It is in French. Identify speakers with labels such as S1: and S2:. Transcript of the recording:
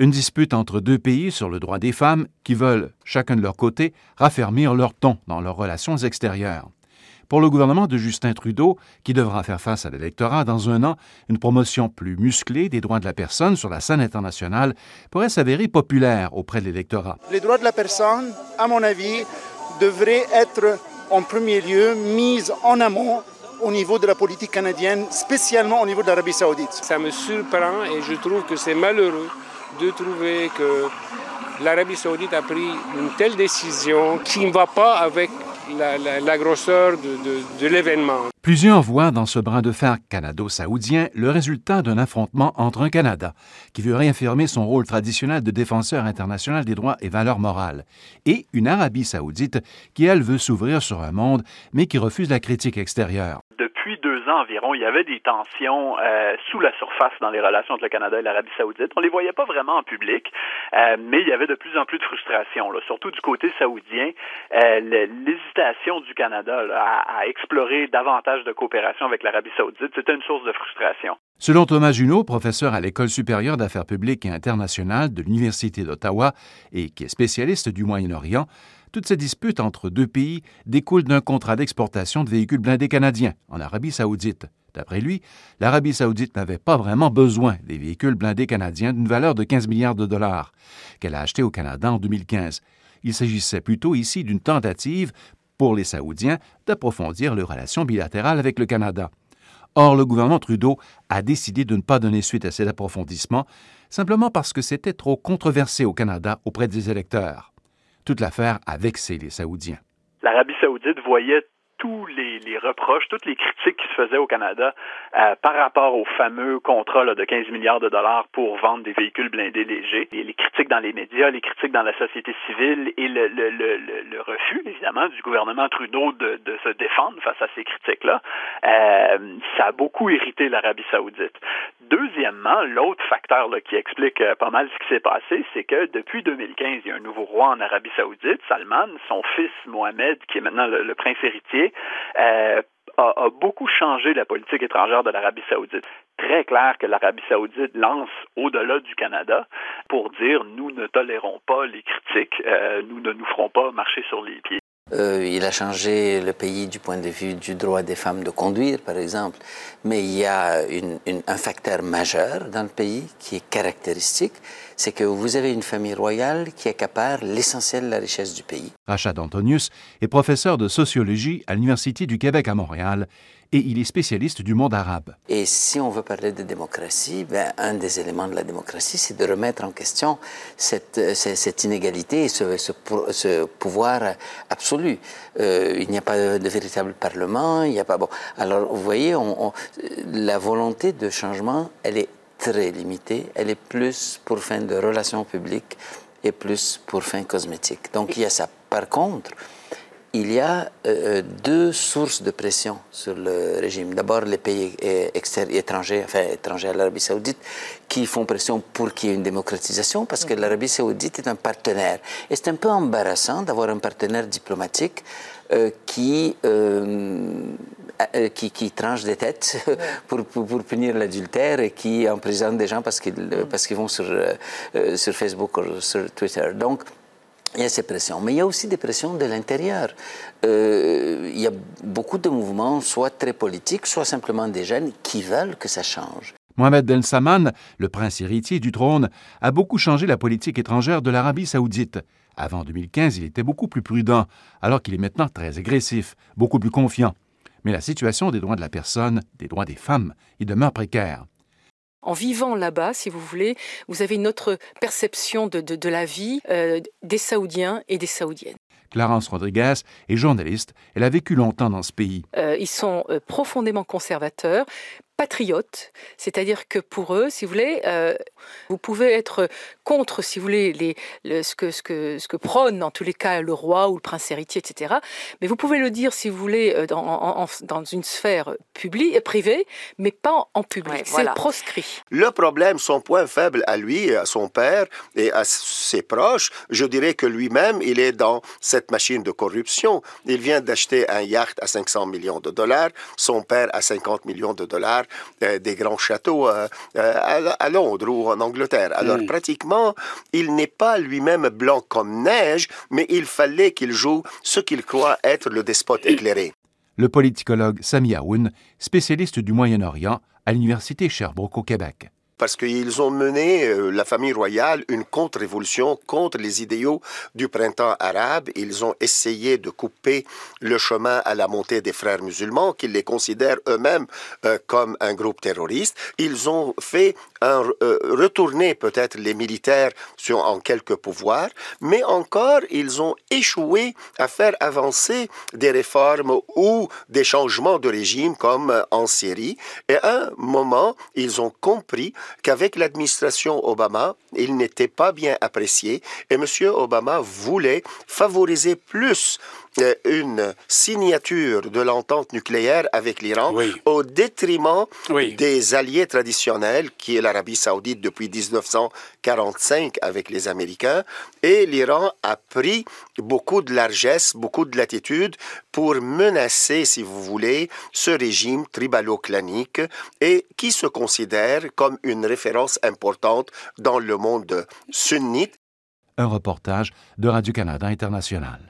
S1: Une dispute entre deux pays sur le droit des femmes qui veulent, chacun de leur côté, raffermir leur ton dans leurs relations extérieures. Pour le gouvernement de Justin Trudeau, qui devra faire face à l'électorat dans un an, une promotion plus musclée des droits de la personne sur la scène internationale pourrait s'avérer populaire auprès de l'électorat.
S2: Les droits de la personne, à mon avis, devraient être en premier lieu mis en amont au niveau de la politique canadienne, spécialement au niveau de l'Arabie saoudite.
S3: Ça me surprend et je trouve que c'est malheureux de trouver que l'Arabie saoudite a pris une telle décision qui ne va pas avec la, grosseur de, de l'événement.
S1: Plusieurs voient dans ce brin de fer canado-saoudien le résultat d'un affrontement entre un Canada, qui veut réaffirmer son rôle traditionnel de défenseur international des droits et valeurs morales, et une Arabie saoudite qui, elle, veut s'ouvrir sur un monde, mais qui refuse la critique extérieure
S4: environ, il y avait des tensions euh, sous la surface dans les relations entre le Canada et l'Arabie saoudite. On les voyait pas vraiment en public, euh, mais il y avait de plus en plus de frustration, surtout du côté saoudien. Euh, l'hésitation du Canada à, explorer davantage de coopération avec l'Arabie saoudite, c'était une source de frustration.
S1: Selon Thomas Junot, professeur à l'École supérieure d'affaires publiques et internationales de l'Université d'Ottawa et qui est spécialiste du Moyen-Orient, toute cette dispute entre deux pays découle d'un contrat d'exportation de véhicules blindés canadiens en Arabie saoudite. D'après lui, l'Arabie saoudite n'avait pas vraiment besoin des véhicules blindés canadiens d'une valeur de 15 milliards de dollars qu'elle a achetés au Canada en 2015. Il s'agissait plutôt ici d'une tentative pour les Saoudiens d'approfondir leurs relations bilatérales avec le Canada. Or, le gouvernement Trudeau a décidé de ne pas donner suite à cet approfondissement, simplement parce que c'était trop controversé au Canada auprès des électeurs. Toute l'affaire a vexé les Saoudiens.
S4: L'Arabie saoudite voyait tous les, reproches, toutes les critiques qui se faisaient au Canada euh, par rapport au fameux contrat de 15 milliards de dollars pour vendre des véhicules blindés légers. Les critiques dans les médias, les critiques dans la société civile et le, refus, évidemment, du gouvernement Trudeau de, se défendre face à ces critiques-là, euh, ça a beaucoup irrité l'Arabie saoudite. Deuxièmement, l'autre facteur qui explique euh, pas mal ce qui s'est passé, c'est que depuis 2015, il y a un nouveau roi en Arabie saoudite, Salman, son fils Mohamed, qui est maintenant le prince héritier, euh, a, beaucoup changé la politique étrangère de l'Arabie saoudite. Très clair que l'Arabie saoudite lance au-delà du Canada pour dire nous ne tolérons pas les critiques, euh, nous ne nous ferons pas marcher sur les pieds.
S5: Euh, il a changé le pays du point de vue du droit des femmes de conduire, par exemple. Mais il y a un facteur majeur dans le pays qui est caractéristique, c'est que vous avez une famille royale qui accapare l'essentiel de la richesse du pays.
S1: Rachad Antonius est professeur de sociologie à l'Université du Québec à Montréal et il est spécialiste du monde arabe.
S5: Et si on veut parler de démocratie, ben, un des éléments de la démocratie, c'est de remettre en question cette, euh, cette inégalité et ce, ce, pouvoir absolu. Euh, il n'y a pas de véritable parlement, il n'y a pas... Bon, alors, vous voyez, on, la volonté de changement, elle est très limitée. Elle est plus pour fin de relations publiques et plus pour fin cosmétiques. Donc, il y a ça. Par contre, il y a euh, deux sources de pression sur le régime. D'abord, les pays étrangers, enfin étrangers à l'Arabie saoudite, qui font pression pour qu'il y ait une démocratisation, parce que l'Arabie saoudite est un partenaire. Et c'est un peu embarrassant d'avoir un partenaire diplomatique euh, qui, euh, qui, qui, tranche des têtes pour, pour, punir l'adultère et qui emprisonne des gens parce qu'ils parce qu'ils vont sur, sur Facebook ou sur Twitter. Donc, il y a ces pressions, mais il y a aussi des pressions de l'intérieur. Euh, il y a beaucoup de mouvements, soit très politiques, soit simplement des jeunes, qui veulent que ça change.
S1: Mohamed Ben Salman, le prince héritier du trône, a beaucoup changé la politique étrangère de l'Arabie saoudite. Avant 2015, il était beaucoup plus prudent, alors qu'il est maintenant très agressif, beaucoup plus confiant. Mais la situation des droits de la personne, des droits des femmes, y demeure précaire.
S6: En vivant là-bas, si vous voulez, vous avez une autre perception de, la vie euh, des Saoudiens et des Saoudiennes.
S1: Clarence Rodriguez est journaliste. Elle a vécu longtemps dans ce pays.
S6: Euh, ils sont euh, profondément conservateurs, patriotes, c'est-à-dire que pour eux, si vous voulez, euh, vous pouvez être contre, si vous voulez, les, ce, que, ce, que, ce que prône en tous les cas le roi ou le prince héritier, etc. Mais vous pouvez le dire, si vous voulez, euh, dans, dans une sphère publique, et privée, mais pas en public. C'est proscrit.
S7: Le problème, son point faible à lui, à son père et à ses proches, je dirais que lui-même, il est dans cette machine de corruption. Il vient d'acheter un yacht à 500 millions de dollars, son père à 50 millions de dollars des grands châteaux à, Londres ou en Angleterre. Alors mm. pratiquement, il n'est pas lui-même blanc comme neige, mais il fallait qu'il joue ce qu'il croit être le despote éclairé.
S1: Le politicologue Sami Aoun, spécialiste du Moyen-Orient à l'Université Sherbrooke au Québec
S7: parce qu'ils ont mené, euh, la famille royale, une contre-révolution contre les idéaux du printemps arabe. Ils ont essayé de couper le chemin à la montée des frères musulmans, qu'ils les considèrent eux-mêmes euh, comme un groupe terroriste. Ils ont fait un, euh, retourner peut-être les militaires sur, en quelques pouvoirs, mais encore, ils ont échoué à faire avancer des réformes ou des changements de régime comme en Syrie. Et à un moment, ils ont compris qu'avec l'administration Obama, il n'était pas bien apprécié et M. Obama voulait favoriser plus euh, une signature de l'entente nucléaire avec l'Iran au détriment des alliés traditionnels qui est l'Arabie saoudite depuis 1945 avec les Américains et l'Iran a pris beaucoup de largesse, beaucoup de latitude pour menacer, si vous voulez, ce régime tribalo-clanique et qui se considère comme une référence importante dans le monde sunnite.
S1: Un reportage de Radio-Canada International.